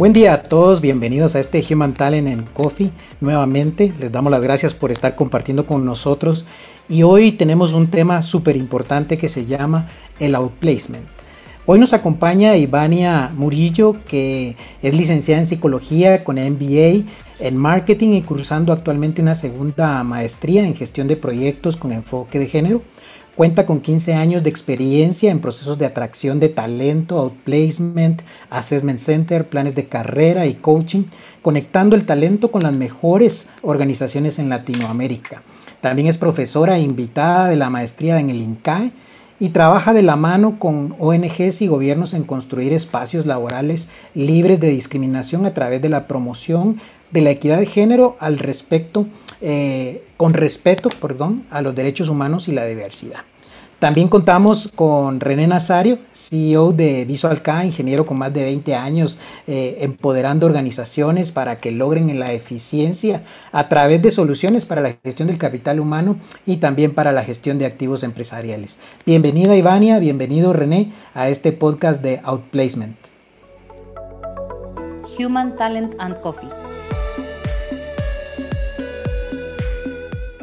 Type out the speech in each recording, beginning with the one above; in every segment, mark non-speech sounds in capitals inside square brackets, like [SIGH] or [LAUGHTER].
Buen día a todos, bienvenidos a este Human Talent en Coffee. Nuevamente les damos las gracias por estar compartiendo con nosotros y hoy tenemos un tema súper importante que se llama el outplacement. Hoy nos acompaña Ivania Murillo, que es licenciada en psicología con MBA en marketing y cursando actualmente una segunda maestría en gestión de proyectos con enfoque de género. Cuenta con 15 años de experiencia en procesos de atracción de talento, outplacement, assessment center, planes de carrera y coaching, conectando el talento con las mejores organizaciones en Latinoamérica. También es profesora e invitada de la maestría en el INCAE y trabaja de la mano con ONGs y gobiernos en construir espacios laborales libres de discriminación a través de la promoción de la equidad de género al respecto, eh, con respeto perdón, a los derechos humanos y la diversidad. También contamos con René Nazario, CEO de Visual ingeniero con más de 20 años eh, empoderando organizaciones para que logren la eficiencia a través de soluciones para la gestión del capital humano y también para la gestión de activos empresariales. Bienvenida Ivania, bienvenido René a este podcast de Outplacement. Human Talent and Coffee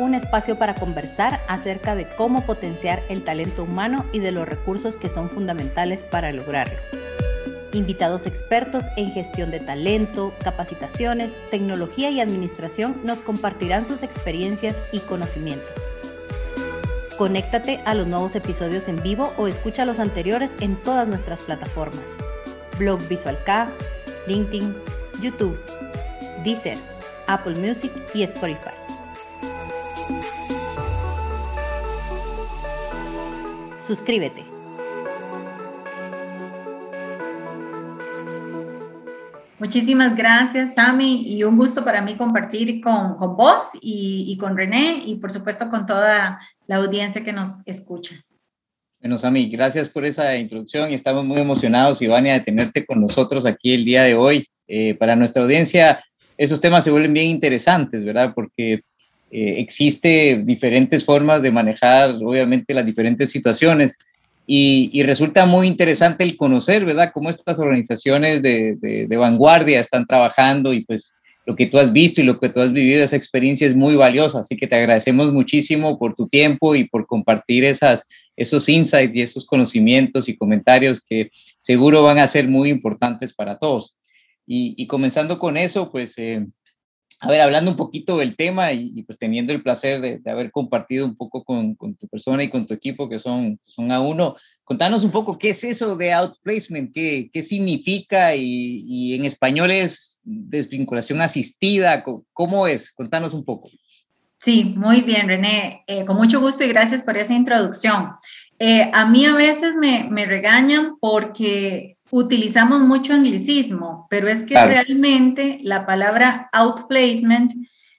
un espacio para conversar acerca de cómo potenciar el talento humano y de los recursos que son fundamentales para lograrlo. Invitados expertos en gestión de talento, capacitaciones, tecnología y administración nos compartirán sus experiencias y conocimientos. Conéctate a los nuevos episodios en vivo o escucha los anteriores en todas nuestras plataformas. Blog Visual LinkedIn, YouTube, Deezer, Apple Music y Spotify. Suscríbete. Muchísimas gracias, Sami, y un gusto para mí compartir con, con vos y, y, con René y por supuesto con toda la audiencia que nos escucha. Bueno, Sami, gracias por esa introducción y estamos muy emocionados, Ivania, de tenerte con nosotros aquí el día de hoy. Eh, para nuestra audiencia, esos temas se vuelven bien interesantes, ¿verdad? Porque eh, existe diferentes formas de manejar, obviamente, las diferentes situaciones. Y, resulta muy interesante el conocer, ¿verdad?, cómo estas organizaciones de, de, vanguardia están trabajando y pues lo que tú has visto y lo que tú has vivido, esa experiencia es muy valiosa. Así que te agradecemos muchísimo por tu tiempo y por compartir esas, esos insights y esos conocimientos y comentarios que seguro van a ser muy importantes para todos. Y, comenzando con eso, pues eh, a ver, hablando un poquito del tema y, pues teniendo el placer de, haber compartido un poco con, tu persona y con tu equipo que son, son a uno, contanos un poco qué es eso de outplacement, qué, qué significa y, en español es desvinculación asistida, ¿cómo es? Contanos un poco. Sí, muy bien, René. Eh, con mucho gusto y gracias por esa introducción. Eh, a mí a veces me, me regañan porque utilizamos mucho anglicismo, pero es que realmente la palabra outplacement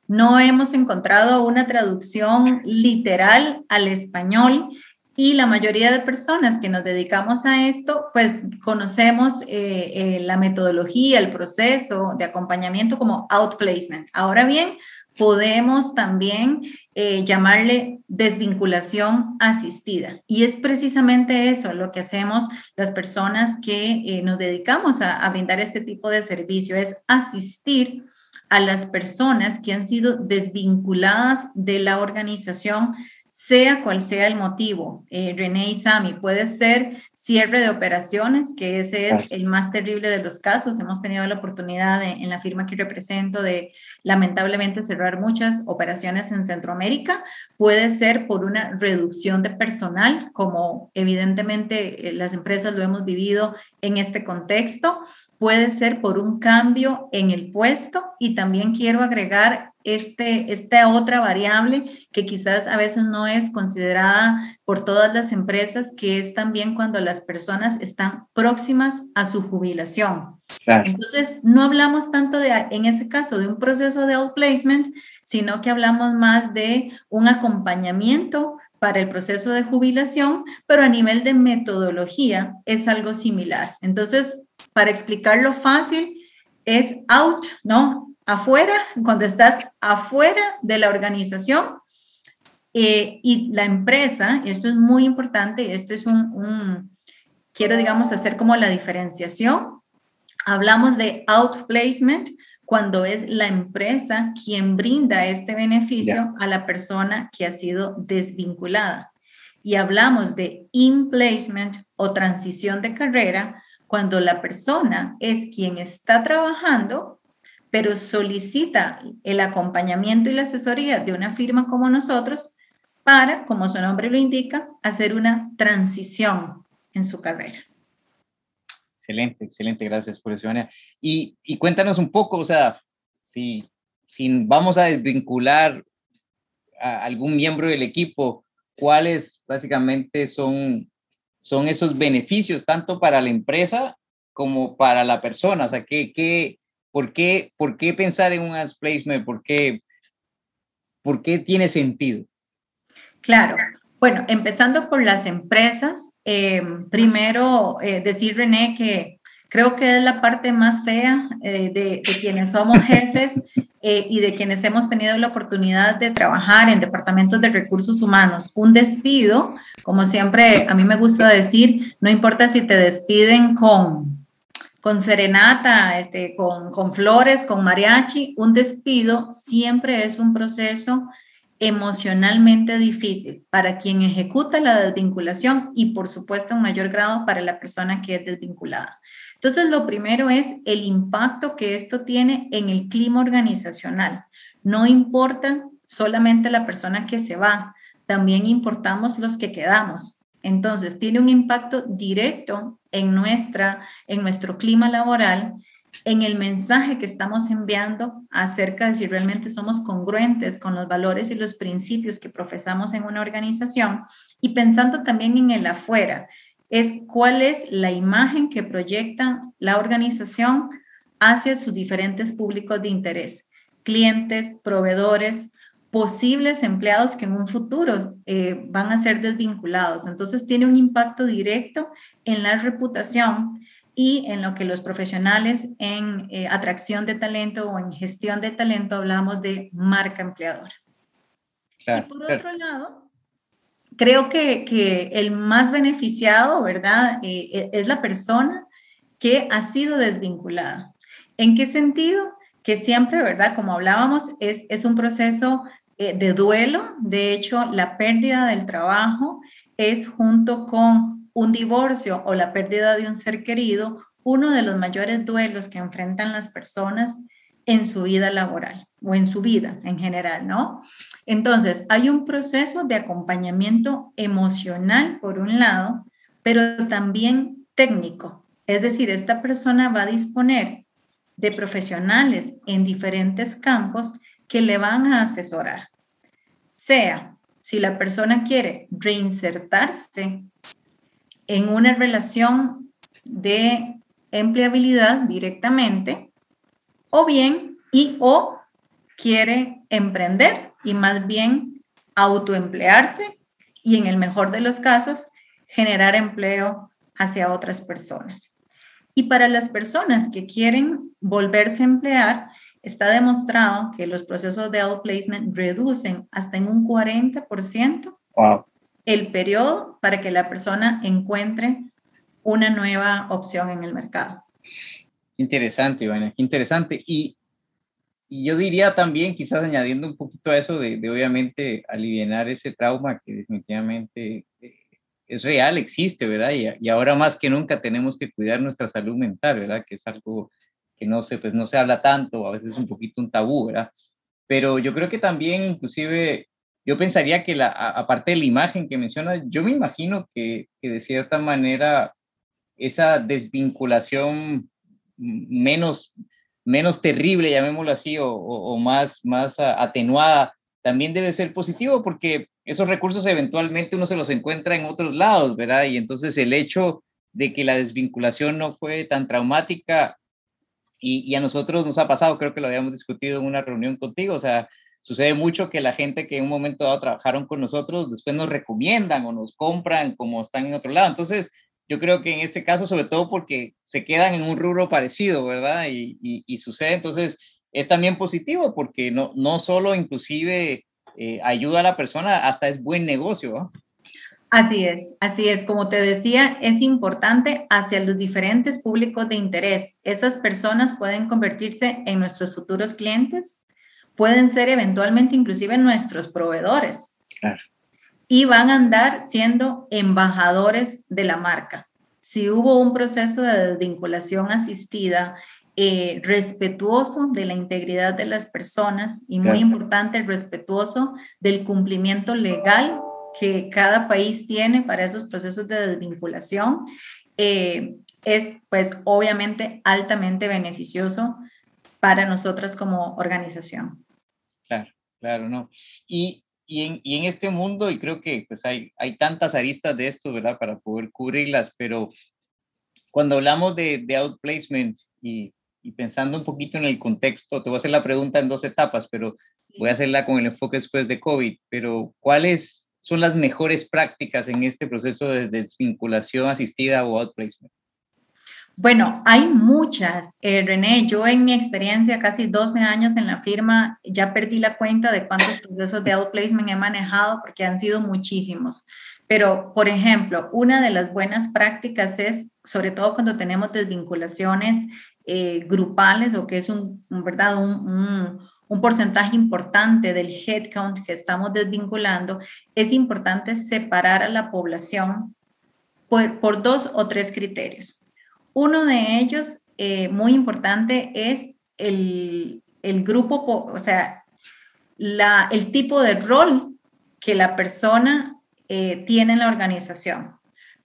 no hemos encontrado una traducción literal al español y la mayoría de personas que nos dedicamos a esto, pues conocemos eh, eh, la metodología, el proceso de acompañamiento como outplacement. Ahora bien, podemos también eh, llamarle desvinculación asistida. Y es precisamente eso lo que hacemos las personas que eh, nos dedicamos a, a brindar este tipo de servicio, es asistir a las personas que han sido desvinculadas de la organización sea cual sea el motivo, eh, René y Sami, puede ser cierre de operaciones, que ese es el más terrible de los casos. Hemos tenido la oportunidad en la firma que represento de lamentablemente cerrar muchas operaciones en Centroamérica. Puede ser por una reducción de personal, como evidentemente eh, las empresas lo hemos vivido en este contexto. Puede ser por un cambio en el puesto y también quiero agregar este, esta otra variable que quizás a veces no es considerada por todas las empresas, que es también cuando las personas están próximas a su jubilación. Entonces, no hablamos tanto de, en ese caso, de un proceso de outplacement, sino que hablamos más de un acompañamiento para el proceso de jubilación, pero a nivel de metodología es algo similar. Entonces, para explicarlo fácil, es out, ¿no? Afuera, cuando estás afuera de la organización eh, y la empresa, y esto es muy importante, esto es un, quiero digamos hacer como la diferenciación, Hablamos de outplacement cuando es la empresa quien brinda este beneficio a la persona que ha sido desvinculada. Y hablamos de in-placement o transición de carrera cuando la persona es quien está trabajando, pero solicita el acompañamiento y la asesoría de una firma como nosotros para, como su nombre lo indica, hacer una transición en su carrera. Excelente, excelente, gracias por eso, Ivania. Y, y cuéntanos un poco, o sea, si, si vamos a desvincular a algún miembro del equipo, ¿cuáles básicamente son, son esos beneficios tanto para la empresa como para la persona? O sea, ¿qué, qué, por, qué, ¿por qué pensar en un placement? ¿Por qué, ¿Por qué tiene sentido? Claro. Bueno, empezando por las empresas, eh, primero eh, decir, René, que creo que es la parte más fea eh, de, quienes somos jefes [LAUGHS] y de quienes hemos tenido la oportunidad de trabajar en departamentos de recursos humanos. Un despido, como siempre a mí me gusta decir, no importa si te despiden con, con serenata, este, con, con flores, con mariachi, un despido siempre es un proceso emocionalmente difícil para quien ejecuta la desvinculación y por supuesto en mayor grado para la persona que es desvinculada. Entonces, lo primero es el impacto que esto tiene en el clima organizacional. No importa solamente la persona que se va, también importamos los que quedamos. Entonces, tiene un impacto directo en, nuestra, en nuestro clima laboral en el mensaje que estamos enviando acerca de si realmente somos congruentes con los valores y los principios que profesamos en una organización y pensando también en el afuera, es cuál es la imagen que proyecta la organización hacia sus diferentes públicos de interés, clientes, proveedores, posibles empleados que en un futuro eh, van a ser desvinculados. Entonces tiene un impacto directo en la reputación y en lo que los profesionales en eh, atracción de talento o en gestión de talento hablamos de marca empleadora. y por otro lado, creo que, que, el más beneficiado, ¿verdad? Eh, e, es la persona que ha sido desvinculada. ¿En qué sentido? Que siempre, ¿verdad? Como hablábamos, es, es un proceso eh, de duelo. De hecho, la pérdida del trabajo es junto con un divorcio o la pérdida de un ser querido, uno de los mayores duelos que enfrentan las personas en su vida laboral o en su vida en general, ¿no? Entonces, hay un proceso de acompañamiento emocional, por un lado, pero también técnico. Es decir, esta persona va a disponer de profesionales en diferentes campos que le van a asesorar. Sea si la persona quiere reinsertarse en una relación de empleabilidad directamente o bien y o quiere emprender y más bien autoemplearse y en el mejor de los casos generar empleo hacia otras personas. Y para las personas que quieren volverse a emplear, está demostrado que los procesos de outplacement reducen hasta en un 40% wow el periodo para que la persona encuentre una nueva opción en el mercado. Interesante, Ivana, interesante. Y, y, yo diría también, quizás añadiendo un poquito a eso de, de obviamente aliviar ese trauma que definitivamente eh, es real, existe, ¿verdad? Y, y, ahora más que nunca tenemos que cuidar nuestra salud mental, ¿verdad? Que es algo que no se, pues no se habla tanto, a veces es un poquito un tabú, ¿verdad? Pero yo creo que también inclusive yo pensaría que la, aparte de la imagen que mencionas, yo me imagino que, que de cierta manera esa desvinculación menos, menos terrible, llamémoslo así, o, o, más, más atenuada, también debe ser positivo porque esos recursos eventualmente uno se los encuentra en otros lados, ¿verdad? Y entonces el hecho de que la desvinculación no fue tan traumática y, y a nosotros nos ha pasado, creo que lo habíamos discutido en una reunión contigo, o sea, Sucede mucho que la gente que en un momento dado trabajaron con nosotros después nos recomiendan o nos compran como están en otro lado. Entonces, yo creo que en este caso, sobre todo porque se quedan en un rubro parecido, ¿verdad? Y, y, sucede, entonces, es también positivo porque no, no solo inclusive eh, ayuda a la persona, hasta es buen negocio. Así es, así es. Como te decía, es importante hacia los diferentes públicos de interés. Esas personas pueden convertirse en nuestros futuros clientes, pueden ser eventualmente inclusive nuestros proveedores. Claro. Y van a andar siendo embajadores de la marca. Si hubo un proceso de desvinculación asistida eh, respetuoso de la integridad de las personas y muy importante, respetuoso del cumplimiento legal que cada país tiene para esos procesos de desvinculación, eh, es pues obviamente altamente beneficioso para nosotras como organización. Claro, claro, ¿no? Y, y, en, y en este mundo, y creo que pues hay, hay tantas aristas de esto, ¿verdad? Para poder cubrirlas, pero cuando hablamos de, de outplacement y, y pensando un poquito en el contexto, te voy a hacer la pregunta en dos etapas, pero voy a hacerla con el enfoque después de COVID, pero ¿cuáles son las mejores prácticas en este proceso de desvinculación asistida o outplacement? Bueno, hay muchas, eh, René. Yo en mi experiencia, casi 12 años en la firma, ya perdí la cuenta de cuántos procesos de outplacement he manejado porque han sido muchísimos. Pero, por ejemplo, una de las buenas prácticas es, sobre todo cuando tenemos desvinculaciones eh, grupales o que es un, ¿verdad? un, porcentaje importante del headcount que estamos desvinculando, es importante separar a la población por, dos o tres criterios. Uno de ellos, eh, muy importante, es el, grupo, o sea, la, el tipo de rol que la persona eh, tiene en la organización.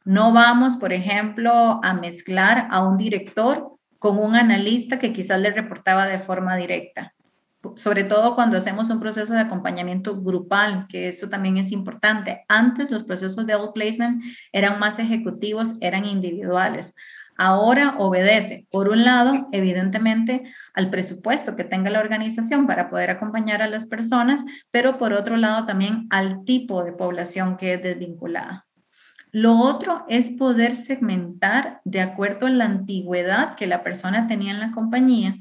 No vamos, por ejemplo, a mezclar a un director con un analista que quizás le reportaba de forma directa sobre todo cuando hacemos un proceso de acompañamiento grupal, que eso también es importante. Antes los procesos de outplacement eran más ejecutivos, eran individuales. Ahora obedece, por un lado, evidentemente, al presupuesto que tenga la organización para poder acompañar a las personas, pero por otro lado también al tipo de población que es desvinculada. Lo otro es poder segmentar de acuerdo a la antigüedad que la persona tenía en la compañía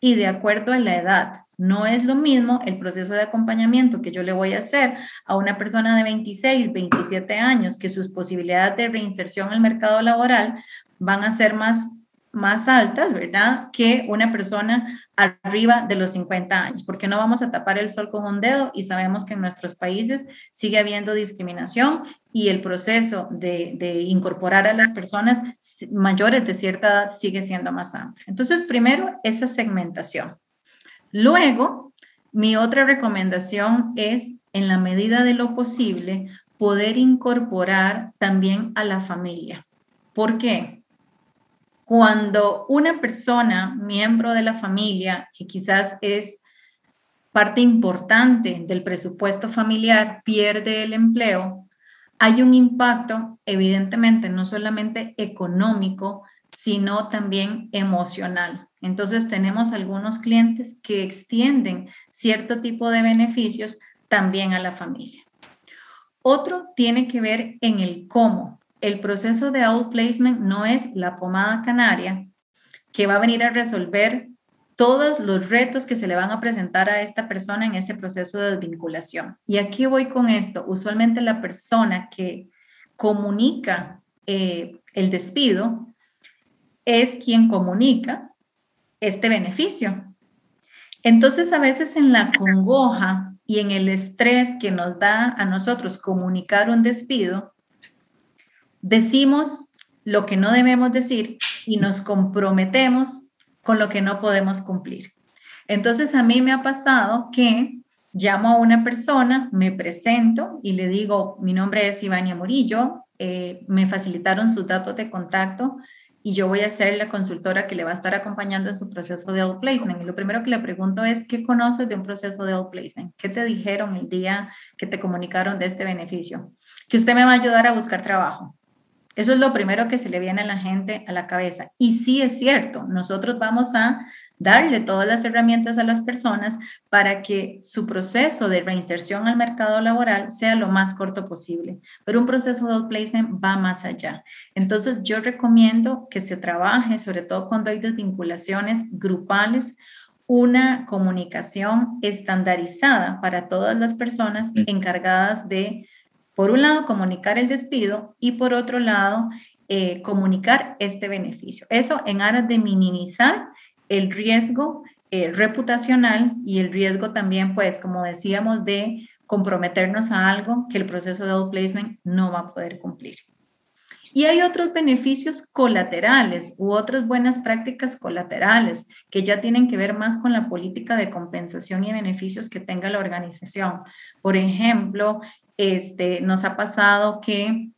y de acuerdo a la edad. No es lo mismo el proceso de acompañamiento que yo le voy a hacer a una persona de 26, 27 años, que sus posibilidades de reinserción al mercado laboral van a ser más, más altas, ¿verdad? Que una persona arriba de los 50 años, porque no vamos a tapar el sol con un dedo y sabemos que en nuestros países sigue habiendo discriminación y el proceso de, de incorporar a las personas mayores de cierta edad sigue siendo más amplio. Entonces, primero, esa segmentación. Luego, mi otra recomendación es, en la medida de lo posible, poder incorporar también a la familia. ¿Por qué? Cuando una persona, miembro de la familia, que quizás es parte importante del presupuesto familiar, pierde el empleo, hay un impacto, evidentemente, no solamente económico, sino también emocional. Entonces tenemos algunos clientes que extienden cierto tipo de beneficios también a la familia. Otro tiene que ver en el cómo. El proceso de outplacement no es la pomada canaria que va a venir a resolver todos los retos que se le van a presentar a esta persona en ese proceso de desvinculación. Y aquí voy con esto. Usualmente la persona que comunica eh, el despido es quien comunica este beneficio. Entonces, a veces en la congoja y en el estrés que nos da a nosotros comunicar un despido, decimos lo que no debemos decir y nos comprometemos con lo que no podemos cumplir. Entonces, a mí me ha pasado que llamo a una persona, me presento y le digo, mi nombre es Ivania Morillo, eh, me facilitaron sus datos de contacto y yo voy a ser la consultora que le va a estar acompañando en su proceso de outplacement. Y lo primero que le pregunto es, ¿qué conoces de un proceso de outplacement? ¿Qué te dijeron el día que te comunicaron de este beneficio? Que usted me va a ayudar a buscar trabajo. Eso es lo primero que se le viene a la gente a la cabeza. Y sí es cierto, nosotros vamos a darle todas las herramientas a las personas para que su proceso de reinserción al mercado laboral sea lo más corto posible. Pero un proceso de outplacement va más allá. Entonces, yo recomiendo que se trabaje, sobre todo cuando hay desvinculaciones grupales, una comunicación estandarizada para todas las personas encargadas de Por un lado, comunicar el despido y por otro lado, eh, comunicar este beneficio. Eso en aras de minimizar el riesgo eh, reputacional y el riesgo también, pues, como decíamos, de comprometernos a algo que el proceso de outplacement no va a poder cumplir. Y hay otros beneficios colaterales u otras buenas prácticas colaterales que ya tienen que ver más con la política de compensación y beneficios que tenga la organización. Por ejemplo, este, nos ha pasado que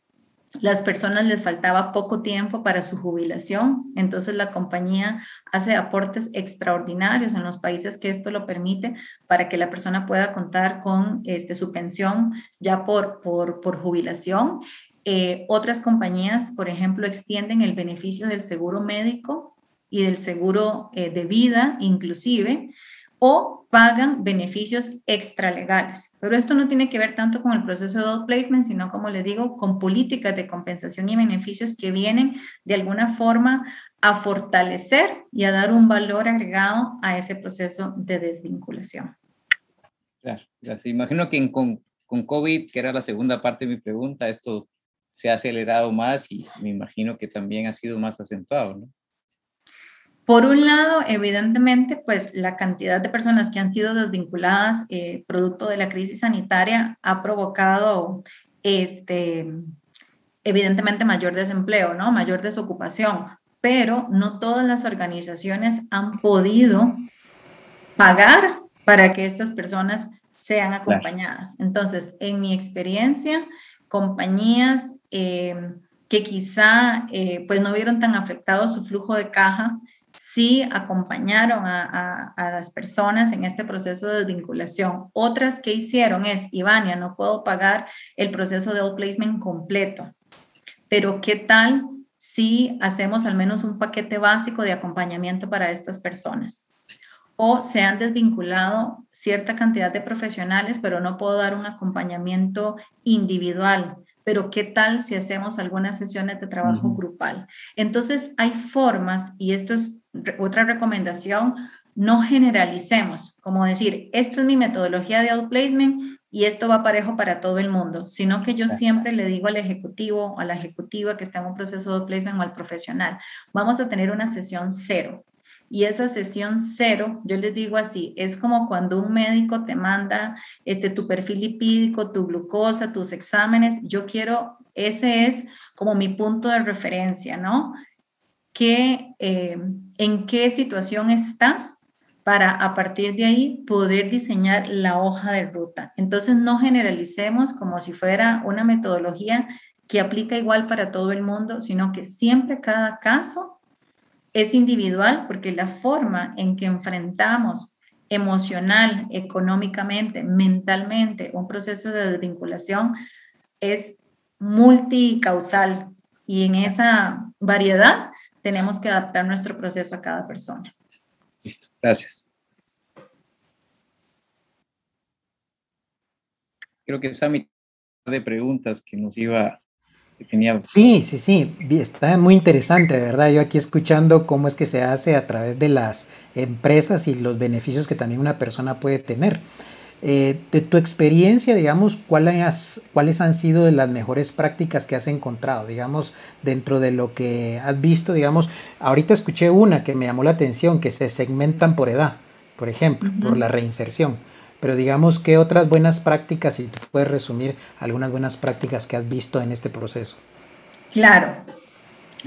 las personas les faltaba poco tiempo para su jubilación, entonces la compañía hace aportes extraordinarios en los países que esto lo permite para que la persona pueda contar con este, su pensión ya por, por, por jubilación. Eh, otras compañías, por ejemplo, extienden el beneficio del seguro médico y del seguro eh, de vida inclusive o pagan beneficios extralegales. Pero esto no tiene que ver tanto con el proceso de outplacement, sino, como les digo, con políticas de compensación y beneficios que vienen de alguna forma a fortalecer y a dar un valor agregado a ese proceso de desvinculación. Claro, imagino que con, con COVID, que era la segunda parte de mi pregunta, esto se ha acelerado más y me imagino que también ha sido más acentuado, ¿no? Por un lado, evidentemente, pues la cantidad de personas que han sido desvinculadas eh, producto de la crisis sanitaria ha provocado, este, evidentemente, mayor desempleo, ¿no? Mayor desocupación, pero no todas las organizaciones han podido pagar para que estas personas sean acompañadas. Entonces, en mi experiencia, compañías eh, que quizá eh, pues no vieron tan afectado su flujo de caja, sí acompañaron a, las personas en este proceso de desvinculación. Otras que hicieron es, Ivania, no puedo pagar el proceso de outplacement completo, pero ¿qué tal si hacemos al menos un paquete básico de acompañamiento para estas personas? O se han desvinculado cierta cantidad de profesionales, pero no puedo dar un acompañamiento individual pero ¿qué tal si hacemos algunas sesiones de trabajo grupal? Entonces, hay formas, y esto es otra recomendación, no generalicemos, como decir, esta es mi metodología de outplacement y esto va parejo para todo el mundo, sino que yo siempre le digo al ejecutivo o a la ejecutiva que está en un proceso de outplacement o al profesional, vamos a tener una sesión cero. Y esa sesión cero, yo les digo así, es como cuando un médico te manda este, tu perfil lipídico, tu glucosa, tus exámenes. Yo quiero, ese es como mi punto de referencia, ¿no? Que, eh, ¿En qué situación estás? para a partir de ahí poder diseñar la hoja de ruta. Entonces no generalicemos como si fuera una metodología que aplica igual para todo el mundo, sino que siempre cada caso es individual porque la forma en que enfrentamos emocional, económicamente, mentalmente un proceso de desvinculación es multicausal y en esa variedad tenemos que adaptar nuestro proceso a cada persona. Listo, gracias. Creo que mitad de preguntas que nos iba Sí, sí, sí, está muy interesante, de verdad. Yo aquí escuchando cómo es que se hace a través de las empresas y los beneficios que también una persona puede tener. Eh, de tu experiencia, digamos, ¿cuáles, ¿cuáles han sido las mejores prácticas que has encontrado, digamos, dentro de lo que has visto, digamos, ahorita escuché una que me llamó la atención, que se segmentan por edad, por ejemplo, por la reinserción. Pero digamos, ¿qué otras buenas prácticas, si puedes resumir algunas buenas prácticas que has visto en este proceso? Claro.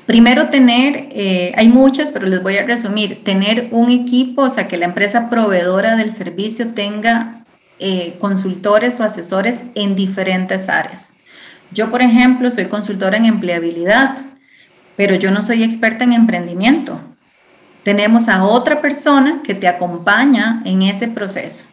Primero tener, eh, hay muchas, pero les voy a resumir, tener un equipo, o sea, que la empresa proveedora del servicio tenga eh, consultores o asesores en diferentes áreas. Yo, por ejemplo, soy consultora en empleabilidad, pero yo no soy experta en emprendimiento. Tenemos a otra persona que te acompaña en ese proceso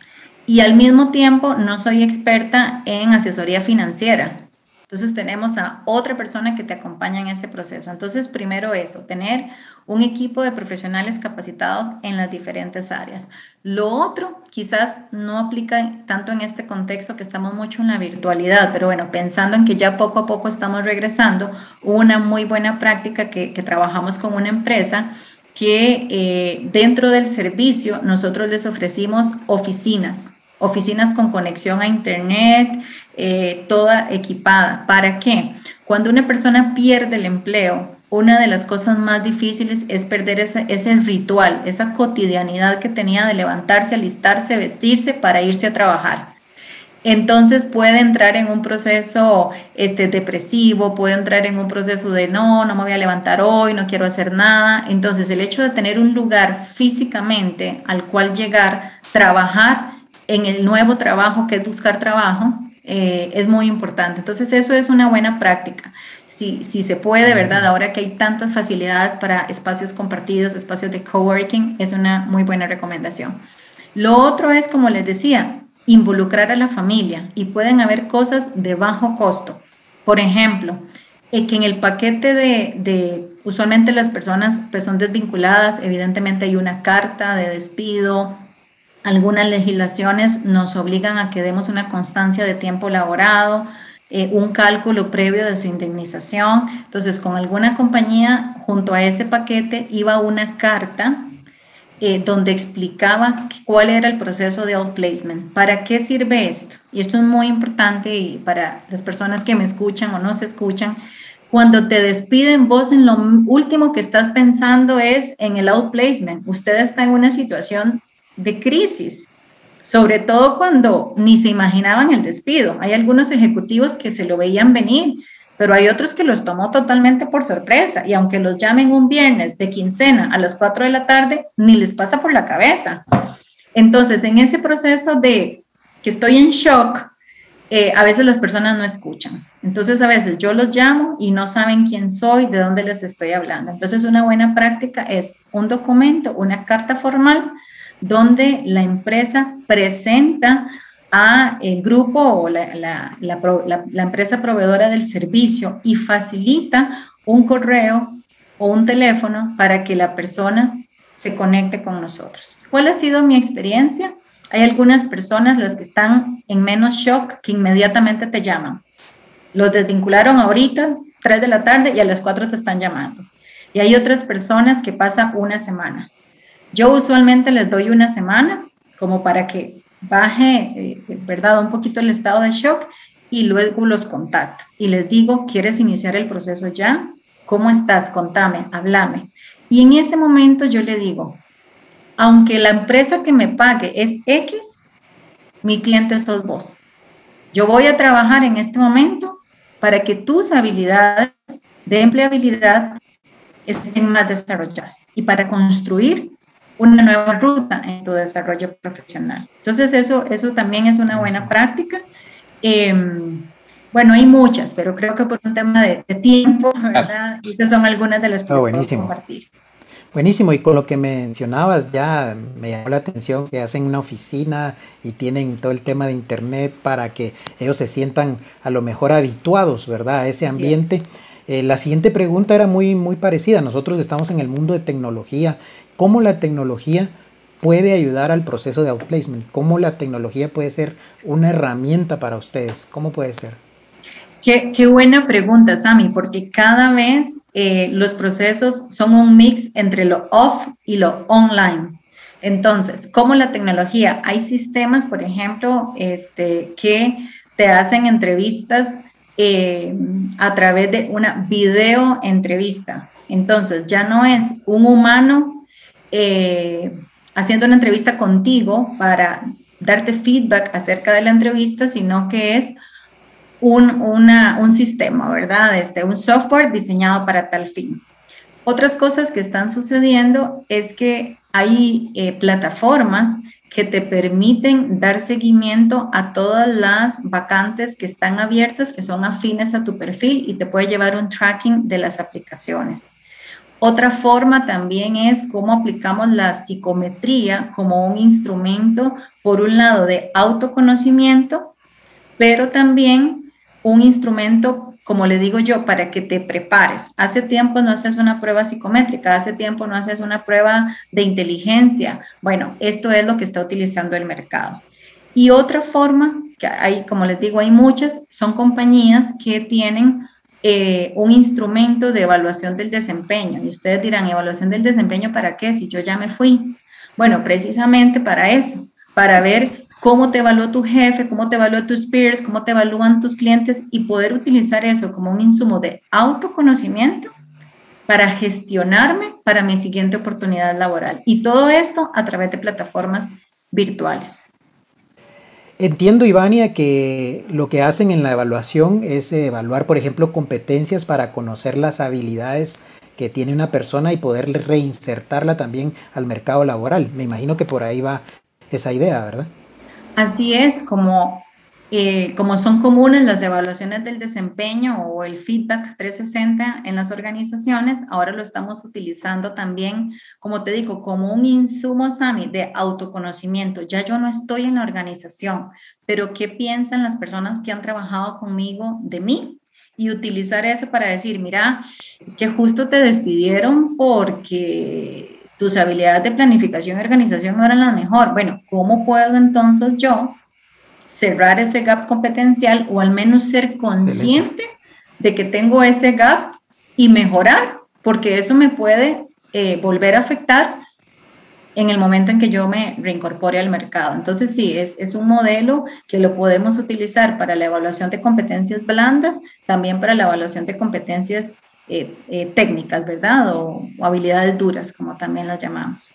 y al mismo tiempo no soy experta en asesoría financiera. Entonces tenemos a otra persona que te acompaña en ese proceso. Entonces, primero eso, tener un equipo de profesionales capacitados en las diferentes áreas. Lo otro, quizás no aplica tanto en este contexto que estamos mucho en la virtualidad, pero bueno, pensando en que ya poco a poco estamos regresando, una muy buena práctica que, que trabajamos con una empresa que eh, dentro del servicio nosotros les ofrecimos oficinas oficinas con conexión a Internet, eh, toda equipada. ¿Para qué? Cuando una persona pierde el empleo, una de las cosas más difíciles es perder ese, ese, ritual, esa cotidianidad que tenía de levantarse, alistarse, vestirse para irse a trabajar. Entonces puede entrar en un proceso este, depresivo, puede entrar en un proceso de no, no me voy a levantar hoy, no quiero hacer nada. Entonces el hecho de tener un lugar físicamente al cual llegar, trabajar en el nuevo trabajo que es buscar trabajo, eh, es muy importante. Entonces eso es una buena práctica si, se puede, ¿verdad? Ahora que hay tantas facilidades para espacios compartidos, espacios de coworking, es una muy buena recomendación. Lo otro es, como les decía, involucrar a la familia y pueden haber cosas de bajo costo. Por ejemplo, eh, que en el paquete de, de, usualmente las personas pues son desvinculadas, evidentemente hay una carta de despido, algunas legislaciones nos obligan a que demos una constancia de tiempo laborado, eh, un cálculo previo de su indemnización. Entonces, con alguna compañía, junto a ese paquete, iba una carta eh, donde explicaba cuál era el proceso de outplacement. ¿Para qué sirve esto? Y esto es muy importante y para las personas que me escuchan o no se escuchan. Cuando te despiden, vos en lo último que estás pensando es en el outplacement. Usted está en una situación de crisis sobre todo cuando ni se imaginaban el despido. Hay algunos ejecutivos que se lo veían venir, pero hay otros que los tomó totalmente por sorpresa y aunque los llamen un viernes de quincena a las 4 de la tarde, ni les pasa por la cabeza. Entonces, en ese proceso de que estoy en shock, eh, a veces las personas no escuchan. Entonces, a veces yo los llamo y no saben quién soy, de dónde les estoy hablando. Entonces, una buena práctica es un documento, una carta formal donde la empresa presenta a grupo o la, empresa proveedora del servicio y facilita un correo o un teléfono para que la persona se conecte con nosotros. ¿Cuál ha sido mi experiencia? Hay algunas personas, las que están en menos shock, que inmediatamente te llaman. Los desvincularon ahorita, 3 de la tarde, y a las 4 te están llamando. Y hay otras personas que pasa una semana. Yo usualmente les doy una semana como para que baje, eh, ¿verdad? Un poquito el estado de shock y luego los contacto y les digo, ¿quieres iniciar el proceso ya? ¿Cómo estás? Contame, háblame. Y en ese momento yo le digo, aunque la empresa que me pague es X, mi cliente sos vos. Yo voy a trabajar en este momento para que tus habilidades de empleabilidad estén más desarrolladas y para construir una nueva ruta en tu desarrollo profesional. Entonces, eso, eso también es una buena práctica. Em, bueno, hay muchas, pero creo que por un tema de, tiempo, ¿verdad? Estas son algunas de las que puedo compartir. Buenísimo, y con lo que mencionabas ya me llamó la atención que hacen una oficina y tienen todo el tema de internet para que ellos se sientan a lo mejor habituados, ¿verdad? A ese ambiente. Eh, la siguiente pregunta era muy, muy parecida. Nosotros estamos en el mundo de tecnología cómo la tecnología puede ayudar al proceso de outplacement, cómo la tecnología puede ser una herramienta para ustedes, cómo puede ser. Qué, buena pregunta, Sami, porque cada vez eh, los procesos son un mix entre lo off y lo online. Entonces, ¿cómo la tecnología? Hay sistemas, por ejemplo, este, que te hacen entrevistas eh, a través de una video entrevista. Entonces, ya no es un humano eh, haciendo una entrevista contigo para darte feedback acerca de la entrevista, sino que es un, un sistema, ¿verdad? Este, un software diseñado para tal fin. Otras cosas que están sucediendo es que hay eh, plataformas que te permiten dar seguimiento a todas las vacantes que están abiertas, que son afines a tu perfil y te puede llevar un tracking de las aplicaciones. Otra forma también es cómo aplicamos la psicometría como un instrumento, por un lado, de autoconocimiento, pero también un instrumento, como le digo yo, para que te prepares. Hace tiempo no haces una prueba psicométrica, hace tiempo no haces una prueba de inteligencia. Bueno, esto es lo que está utilizando el mercado. Y otra forma, que hay, como les digo, hay muchas, son compañías que tienen eh, un instrumento de evaluación del desempeño. Y ustedes dirán, ¿evaluación del desempeño para qué? Si yo ya me fui. Bueno, precisamente para eso, para ver cómo te evalúa tu jefe, cómo te evalúa tus peers, cómo te evalúan tus clientes y poder utilizar eso como un insumo de autoconocimiento para gestionarme para mi siguiente oportunidad laboral. Y todo esto a través de plataformas virtuales. Entiendo, Ivania, que lo que hacen en la evaluación es evaluar, por ejemplo, competencias para conocer las habilidades que tiene una persona y poder reinsertarla también al mercado laboral. Me imagino que por ahí va esa idea, ¿verdad? Así es, como, eh, como son comunes las evaluaciones del desempeño o el feedback 360 en las organizaciones, ahora lo estamos utilizando también, como te digo, como un insumo, Sami, de autoconocimiento. Ya yo no estoy en la organización, pero ¿qué piensan las personas que han trabajado conmigo de mí? y utilizar eso para decir, mira, es que justo te despidieron porque tus habilidades de planificación y organización no eran las mejor. Bueno, ¿cómo puedo entonces yo cerrar ese gap competencial o al menos ser consciente de que tengo ese gap y mejorar? Porque eso me puede eh, volver a afectar en el momento en que yo me reincorpore al mercado. Entonces, sí, es, es, un modelo que lo podemos utilizar para la evaluación de competencias blandas, también para la evaluación de competencias eh, eh, técnicas, ¿verdad? O, habilidades duras, como también las llamamos.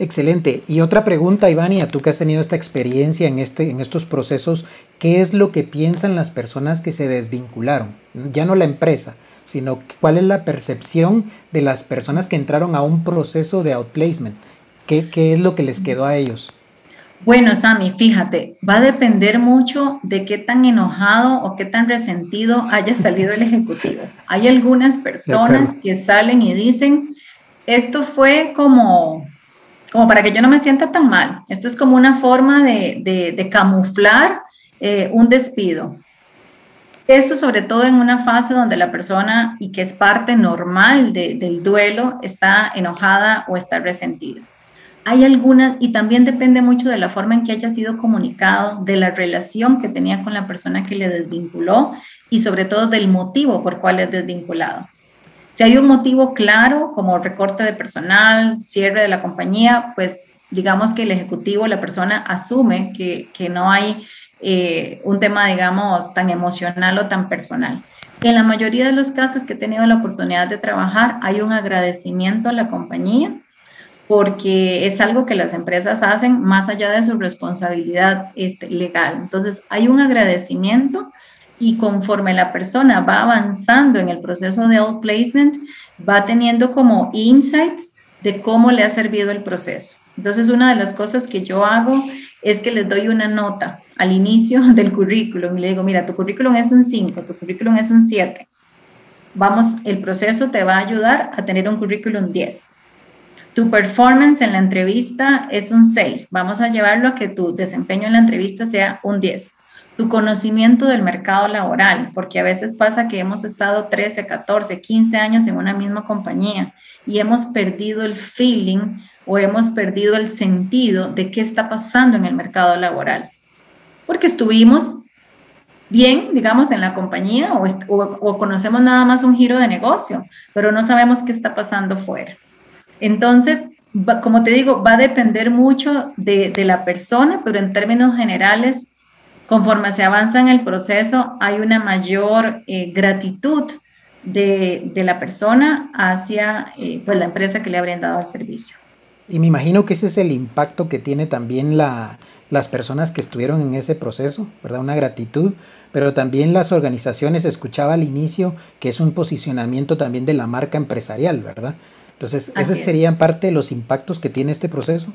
Excelente. Y otra pregunta, Ivania, tú que has tenido esta experiencia en, este, en estos procesos, ¿qué es lo que piensan las personas que se desvincularon? Ya no la empresa, sino cuál es la percepción de las personas que entraron a un proceso de outplacement. ¿Qué, qué es lo que les quedó a ellos? Bueno, Sami, fíjate, va a depender mucho de qué tan enojado o qué tan resentido haya salido el ejecutivo. [LAUGHS] Hay algunas personas que salen y dicen, esto fue como, como para que yo no me sienta tan mal. Esto es como una forma de, camuflar eh, un despido. Eso sobre todo en una fase donde la persona, y que es parte normal del duelo, está enojada o está resentida. Hay algunas, y también depende mucho de la forma en que haya sido comunicado, de la relación que tenía con la persona que le desvinculó y sobre todo del motivo por cual es desvinculado. Si hay un motivo claro, como recorte de personal, cierre de la compañía, pues digamos que el ejecutivo, la persona asume que, que no hay eh, un tema, digamos, tan emocional o tan personal. En la mayoría de los casos que he tenido la oportunidad de trabajar, hay un agradecimiento a la compañía porque es algo que las empresas hacen más allá de su responsabilidad este, legal. Entonces, hay un agradecimiento y conforme la persona va avanzando en el proceso de outplacement, va teniendo como insights de cómo le ha servido el proceso. Entonces, una de las cosas que yo hago es que les doy una nota al inicio [LAUGHS] del currículum y le digo, mira, tu currículum es un 5, tu currículum es un 7. Vamos, el proceso te va a ayudar a tener un currículum 10. Tu performance en la entrevista es un 6. Vamos a llevarlo a que tu desempeño en la entrevista sea un 10. Tu conocimiento del mercado laboral, porque a veces pasa que hemos estado 13, 14, 15 años en una misma compañía y hemos perdido el feeling o hemos perdido el sentido de qué está pasando en el mercado laboral. Porque estuvimos bien, digamos, en la compañía o, o, conocemos nada más un giro de negocio, pero no sabemos qué está pasando fuera. Entonces, como te digo, va a depender mucho de, la persona, pero en términos generales, conforme se avanza en el proceso, hay una mayor eh, gratitud de, la persona hacia eh, pues, la empresa que le ha brindado el servicio. Y me imagino que ese es el impacto que tiene también las personas que estuvieron en ese proceso, ¿verdad? Una gratitud, pero también las organizaciones, escuchaba al inicio que es un posicionamiento también de la marca empresarial, ¿verdad? Entonces, ¿esos serían parte de los impactos que tiene este proceso?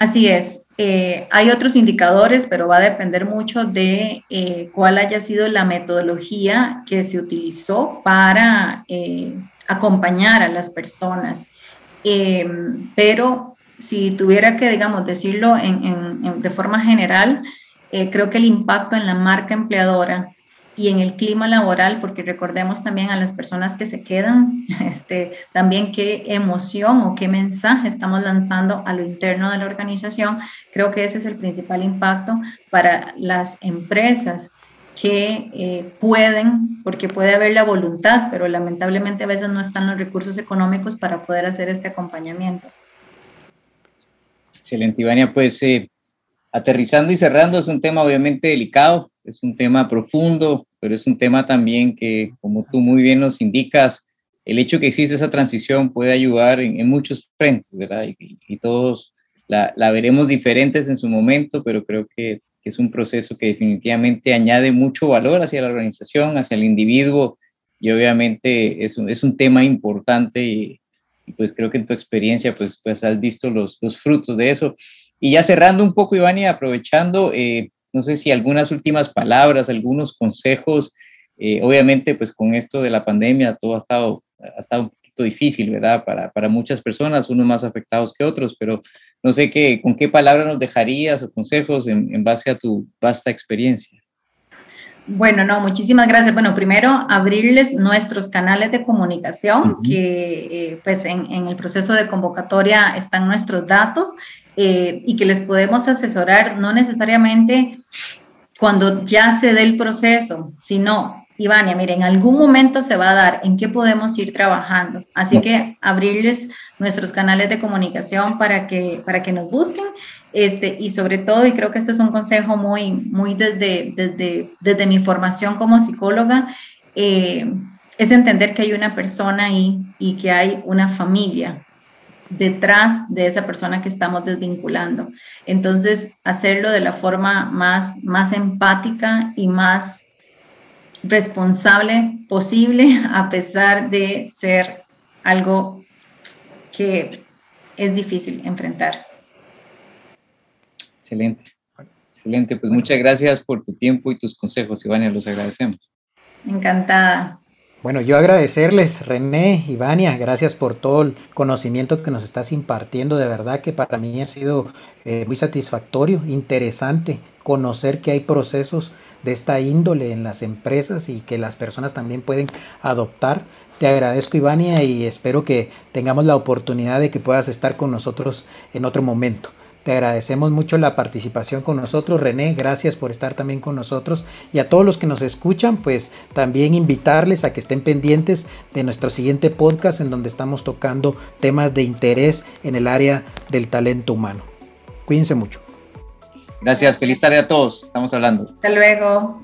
Así es. Eh, hay otros indicadores, pero va a depender mucho de eh, cuál haya sido la metodología que se utilizó para eh, acompañar a las personas. pero si tuviera que, digamos, decirlo de forma general, creo que el impacto en la marca empleadora y en el clima laboral, porque recordemos también a las personas que se quedan, [LAUGHS] este, también qué emoción o qué mensaje estamos lanzando a lo interno de la organización. Creo que ese es el principal impacto para las empresas que eh, pueden, porque puede haber la voluntad, pero lamentablemente a veces no están los recursos económicos para poder hacer este acompañamiento. Excelente, Ivania. Pues eh, aterrizando y cerrando, es un tema obviamente delicado, es un tema profundo, pero es un tema también que, como tú muy bien nos indicas, el hecho que existe esa transición puede ayudar en, muchos frentes, ¿verdad? Y, todos la, veremos diferentes en su momento, pero creo que, es un proceso que definitivamente añade mucho valor hacia la organización, hacia el individuo, y obviamente es un, es un tema importante y, pues creo que en tu experiencia pues, pues has visto los, los frutos de eso. Y ya cerrando un poco, Iván, y aprovechando, eh, no sé si algunas últimas palabras, algunos consejos, eh, obviamente pues con esto de la pandemia todo ha estado ha estado un poquito difícil, ¿verdad? Para, para muchas personas, unos más afectados que otros, pero no sé qué, con qué palabra nos dejarías o consejos en, en base a tu vasta experiencia. Bueno, no, muchísimas gracias. Bueno, primero abrirles nuestros canales de comunicación, que eh, pues en, en, el proceso de convocatoria están nuestros datos eh, y que les podemos asesorar no necesariamente cuando ya se dé el proceso, sino Ivania, mire, en algún momento se va a dar en qué podemos ir trabajando. Así que abrirles nuestros canales de comunicación para que, para que nos busquen. Este, y sobre todo, y creo que este es un consejo muy, muy desde, desde, desde mi formación como psicóloga, eh, es entender que hay una persona ahí y que hay una familia detrás de esa persona que estamos desvinculando. Entonces, hacerlo de la forma más, más empática y más responsable posible [LAUGHS] a pesar de ser algo que es difícil enfrentar. Excelente. Excelente, pues muchas gracias por tu tiempo y tus consejos, Ivania, los agradecemos. Encantada. Bueno, yo agradecerles, René, Ivania, gracias por todo el conocimiento que nos estás impartiendo. De verdad que para mí ha sido eh, muy satisfactorio, interesante conocer que hay procesos de esta índole en las empresas y que las personas también pueden adoptar. Te agradezco, Ivania, y espero que tengamos la oportunidad de que puedas estar con nosotros en otro momento. Te agradecemos mucho la participación con nosotros, René. Gracias por estar también con nosotros. Y a todos los que nos escuchan, pues también invitarles a que estén pendientes de nuestro siguiente podcast en donde estamos tocando temas de interés en el área del talento humano. Cuídense mucho. Gracias, feliz tarde a todos. Estamos hablando. Hasta luego.